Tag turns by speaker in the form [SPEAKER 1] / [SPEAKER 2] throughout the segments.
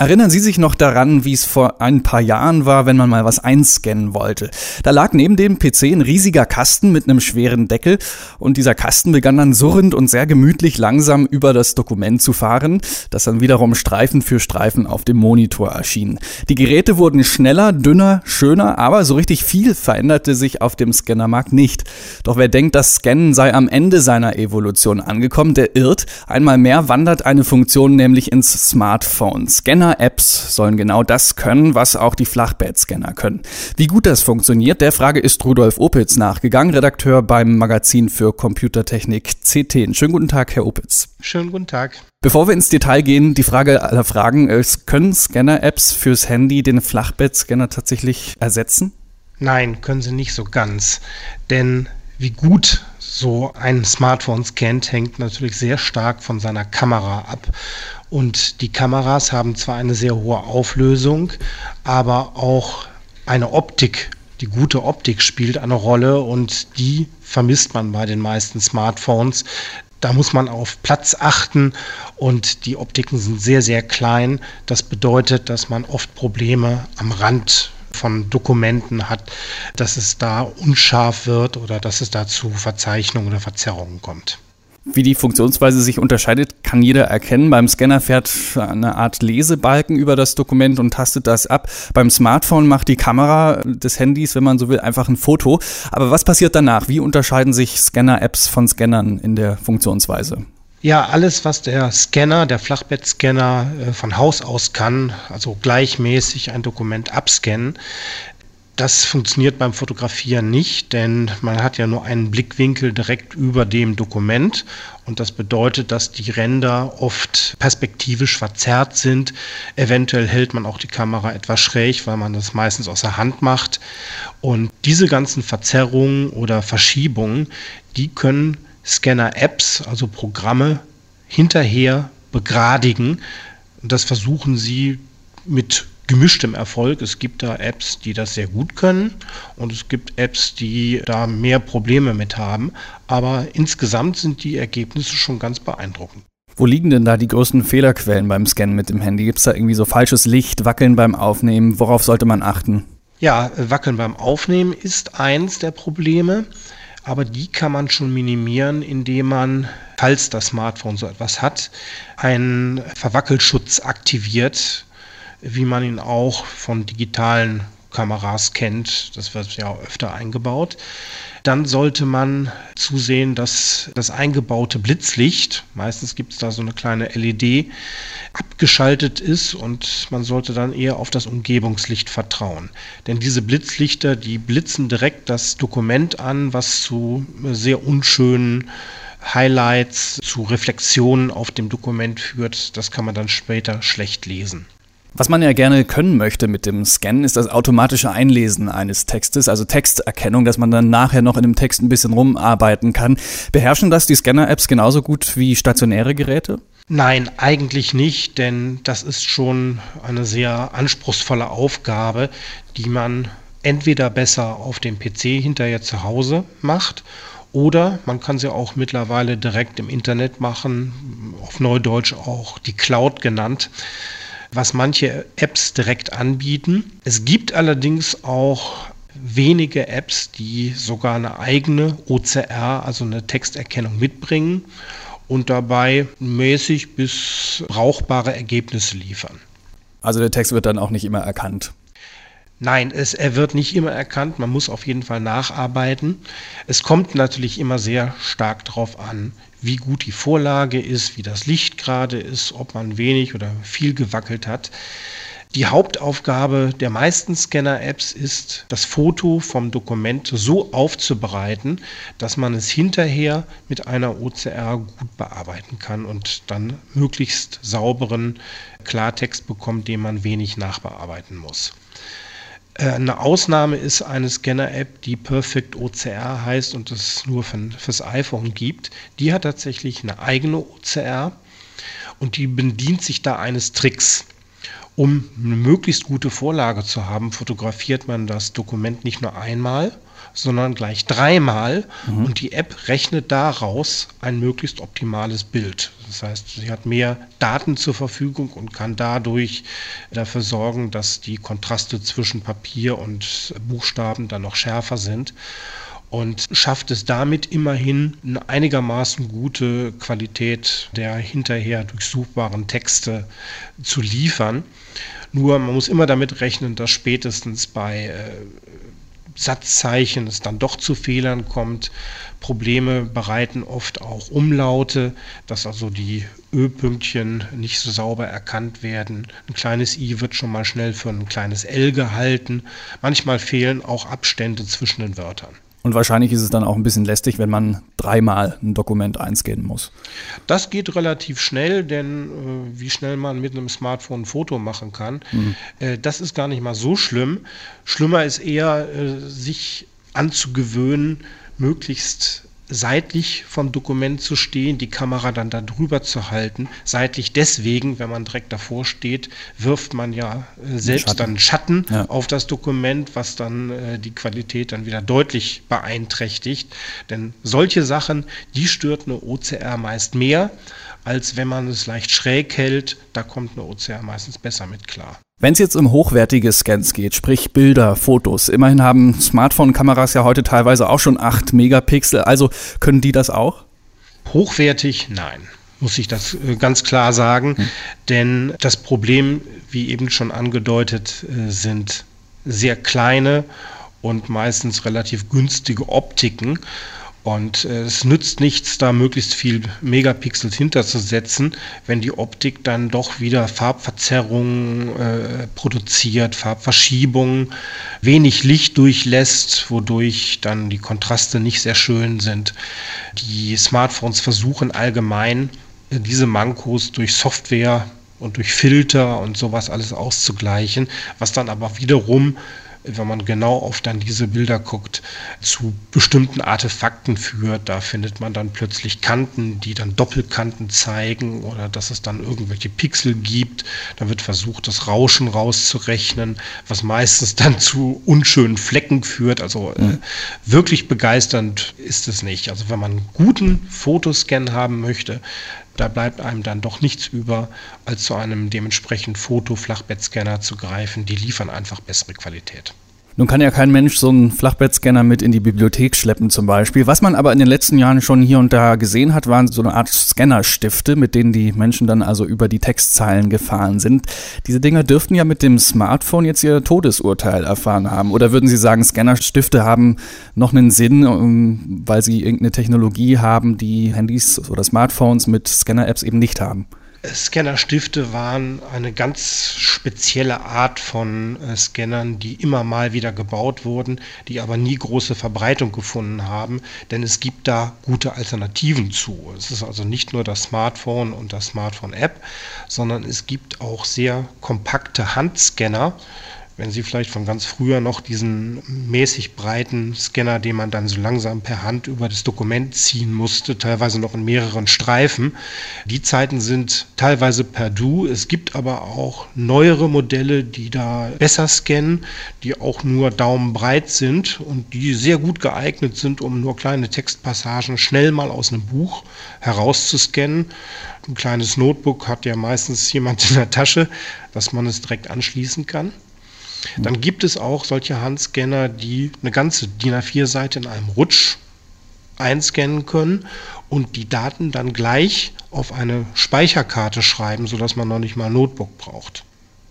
[SPEAKER 1] Erinnern Sie sich noch daran, wie es vor ein paar Jahren war, wenn man mal was einscannen wollte? Da lag neben dem PC ein riesiger Kasten mit einem schweren Deckel und dieser Kasten begann dann surrend und sehr gemütlich langsam über das Dokument zu fahren, das dann wiederum Streifen für Streifen auf dem Monitor erschien. Die Geräte wurden schneller, dünner, schöner, aber so richtig viel veränderte sich auf dem Scannermarkt nicht. Doch wer denkt, das Scannen sei am Ende seiner Evolution angekommen, der irrt. Einmal mehr wandert eine Funktion nämlich ins Smartphone. Scanner Scanner-Apps sollen genau das können, was auch die Flachbettscanner können. Wie gut das funktioniert, der Frage ist Rudolf Opitz nachgegangen, Redakteur beim Magazin für Computertechnik CT. Schönen guten Tag, Herr Opitz.
[SPEAKER 2] Schönen guten Tag.
[SPEAKER 1] Bevor wir ins Detail gehen, die Frage aller Fragen, können Scanner-Apps fürs Handy den Flachbettscanner tatsächlich ersetzen?
[SPEAKER 2] Nein, können sie nicht so ganz. Denn wie gut so ein Smartphone scannt, hängt natürlich sehr stark von seiner Kamera ab. Und die Kameras haben zwar eine sehr hohe Auflösung, aber auch eine Optik, die gute Optik spielt eine Rolle und die vermisst man bei den meisten Smartphones. Da muss man auf Platz achten und die Optiken sind sehr, sehr klein. Das bedeutet, dass man oft Probleme am Rand von Dokumenten hat, dass es da unscharf wird oder dass es da zu Verzeichnungen oder Verzerrungen kommt.
[SPEAKER 1] Wie die Funktionsweise sich unterscheidet, kann jeder erkennen. Beim Scanner fährt eine Art Lesebalken über das Dokument und tastet das ab. Beim Smartphone macht die Kamera des Handys, wenn man so will, einfach ein Foto. Aber was passiert danach? Wie unterscheiden sich Scanner-Apps von Scannern in der Funktionsweise?
[SPEAKER 2] Ja, alles, was der Scanner, der Flachbettscanner äh, von Haus aus kann, also gleichmäßig ein Dokument abscannen, das funktioniert beim Fotografieren nicht, denn man hat ja nur einen Blickwinkel direkt über dem Dokument und das bedeutet, dass die Ränder oft perspektivisch verzerrt sind. Eventuell hält man auch die Kamera etwas schräg, weil man das meistens aus der Hand macht. Und diese ganzen Verzerrungen oder Verschiebungen, die können Scanner-Apps, also Programme, hinterher begradigen. Das versuchen sie mit gemischtem Erfolg. Es gibt da Apps, die das sehr gut können und es gibt Apps, die da mehr Probleme mit haben. Aber insgesamt sind die Ergebnisse schon ganz beeindruckend.
[SPEAKER 1] Wo liegen denn da die größten Fehlerquellen beim Scannen mit dem Handy? Gibt es da irgendwie so falsches Licht, Wackeln beim Aufnehmen? Worauf sollte man achten?
[SPEAKER 2] Ja, Wackeln beim Aufnehmen ist eins der Probleme, aber die kann man schon minimieren, indem man, falls das Smartphone so etwas hat, einen Verwackelschutz aktiviert wie man ihn auch von digitalen Kameras kennt. Das wird ja öfter eingebaut. Dann sollte man zusehen, dass das eingebaute Blitzlicht, meistens gibt es da so eine kleine LED, abgeschaltet ist und man sollte dann eher auf das Umgebungslicht vertrauen. Denn diese Blitzlichter, die blitzen direkt das Dokument an, was zu sehr unschönen Highlights, zu Reflexionen auf dem Dokument führt. Das kann man dann später schlecht lesen.
[SPEAKER 1] Was man ja gerne können möchte mit dem Scannen, ist das automatische Einlesen eines Textes, also Texterkennung, dass man dann nachher noch in dem Text ein bisschen rumarbeiten kann. Beherrschen das die Scanner-Apps genauso gut wie stationäre Geräte?
[SPEAKER 2] Nein, eigentlich nicht, denn das ist schon eine sehr anspruchsvolle Aufgabe, die man entweder besser auf dem PC hinterher zu Hause macht oder man kann sie auch mittlerweile direkt im Internet machen, auf Neudeutsch auch die Cloud genannt was manche Apps direkt anbieten. Es gibt allerdings auch wenige Apps, die sogar eine eigene OCR, also eine Texterkennung mitbringen und dabei mäßig bis brauchbare Ergebnisse liefern.
[SPEAKER 1] Also der Text wird dann auch nicht immer erkannt.
[SPEAKER 2] Nein, es, er wird nicht immer erkannt. Man muss auf jeden Fall nacharbeiten. Es kommt natürlich immer sehr stark darauf an, wie gut die Vorlage ist, wie das Licht gerade ist, ob man wenig oder viel gewackelt hat. Die Hauptaufgabe der meisten Scanner-Apps ist, das Foto vom Dokument so aufzubereiten, dass man es hinterher mit einer OCR gut bearbeiten kann und dann möglichst sauberen Klartext bekommt, den man wenig nachbearbeiten muss. Äh, eine Ausnahme ist eine Scanner-App, die Perfect OCR heißt und es nur für, fürs iPhone gibt. Die hat tatsächlich eine eigene OCR und die bedient sich da eines Tricks. Um eine möglichst gute Vorlage zu haben, fotografiert man das Dokument nicht nur einmal, sondern gleich dreimal mhm. und die App rechnet daraus ein möglichst optimales Bild. Das heißt, sie hat mehr Daten zur Verfügung und kann dadurch dafür sorgen, dass die Kontraste zwischen Papier und Buchstaben dann noch schärfer sind und schafft es damit immerhin eine einigermaßen gute Qualität der hinterher durchsuchbaren Texte zu liefern. Nur man muss immer damit rechnen, dass spätestens bei äh, Satzzeichen es dann doch zu Fehlern kommt. Probleme bereiten oft auch Umlaute, dass also die Ö-Pünktchen nicht so sauber erkannt werden. Ein kleines i wird schon mal schnell für ein kleines l gehalten. Manchmal fehlen auch Abstände zwischen den Wörtern.
[SPEAKER 1] Und wahrscheinlich ist es dann auch ein bisschen lästig, wenn man dreimal ein Dokument einscannen muss.
[SPEAKER 2] Das geht relativ schnell, denn äh, wie schnell man mit einem Smartphone ein Foto machen kann, mhm. äh, das ist gar nicht mal so schlimm. Schlimmer ist eher, äh, sich anzugewöhnen, möglichst seitlich vom Dokument zu stehen, die Kamera dann da drüber zu halten. Seitlich deswegen, wenn man direkt davor steht, wirft man ja äh, selbst Schatten. dann Schatten ja. auf das Dokument, was dann äh, die Qualität dann wieder deutlich beeinträchtigt. Denn solche Sachen, die stört eine OCR meist mehr, als wenn man es leicht schräg hält. Da kommt eine OCR meistens besser mit klar.
[SPEAKER 1] Wenn es jetzt um hochwertige Scans geht, sprich Bilder, Fotos, immerhin haben Smartphone-Kameras ja heute teilweise auch schon 8 Megapixel, also können die das auch?
[SPEAKER 2] Hochwertig, nein muss ich das äh, ganz klar sagen. Hm. Denn das Problem, wie eben schon angedeutet, äh, sind sehr kleine und meistens relativ günstige Optiken. Und äh, es nützt nichts, da möglichst viel Megapixels hinterzusetzen, wenn die Optik dann doch wieder Farbverzerrungen äh, produziert, Farbverschiebungen, wenig Licht durchlässt, wodurch dann die Kontraste nicht sehr schön sind. Die Smartphones versuchen allgemein, diese Mankos durch Software und durch Filter und sowas alles auszugleichen, was dann aber wiederum wenn man genau auf dann diese Bilder guckt, zu bestimmten Artefakten führt. Da findet man dann plötzlich Kanten, die dann Doppelkanten zeigen oder dass es dann irgendwelche Pixel gibt. Da wird versucht, das Rauschen rauszurechnen, was meistens dann zu unschönen Flecken führt. Also äh, wirklich begeisternd ist es nicht. Also wenn man einen guten Fotoscan haben möchte, da bleibt einem dann doch nichts über, als zu einem dementsprechend Foto-Flachbettscanner zu greifen. Die liefern einfach bessere Qualität.
[SPEAKER 1] Nun kann ja kein Mensch so einen Flachbettscanner mit in die Bibliothek schleppen zum Beispiel. Was man aber in den letzten Jahren schon hier und da gesehen hat, waren so eine Art Scannerstifte, mit denen die Menschen dann also über die Textzeilen gefahren sind. Diese Dinger dürften ja mit dem Smartphone jetzt ihr Todesurteil erfahren haben. Oder würden Sie sagen, Scannerstifte haben noch einen Sinn, weil sie irgendeine Technologie haben, die Handys oder Smartphones mit Scanner-Apps eben nicht haben?
[SPEAKER 2] Scannerstifte waren eine ganz spezielle Art von äh, Scannern, die immer mal wieder gebaut wurden, die aber nie große Verbreitung gefunden haben, denn es gibt da gute Alternativen zu. Es ist also nicht nur das Smartphone und das Smartphone-App, sondern es gibt auch sehr kompakte Handscanner, wenn Sie vielleicht von ganz früher noch diesen mäßig breiten Scanner, den man dann so langsam per Hand über das Dokument ziehen musste, teilweise noch in mehreren Streifen. Die Zeiten sind teilweise per Du. Es gibt aber auch neuere Modelle, die da besser scannen, die auch nur daumenbreit sind und die sehr gut geeignet sind, um nur kleine Textpassagen schnell mal aus einem Buch herauszuscannen. Ein kleines Notebook hat ja meistens jemand in der Tasche, dass man es direkt anschließen kann. Dann gibt es auch solche Handscanner, die eine ganze DIN A4-Seite in einem Rutsch einscannen können und die Daten dann gleich auf eine Speicherkarte schreiben, sodass man noch nicht mal ein Notebook braucht.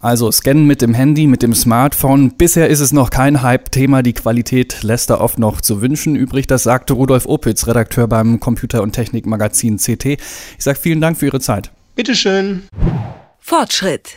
[SPEAKER 1] Also scannen mit dem Handy, mit dem Smartphone. Bisher ist es noch kein Hype-Thema. Die Qualität lässt da oft noch zu wünschen übrig. Das sagte Rudolf Opitz, Redakteur beim Computer- und Technikmagazin CT. Ich sage vielen Dank für Ihre Zeit.
[SPEAKER 2] Bitteschön.
[SPEAKER 3] Fortschritt.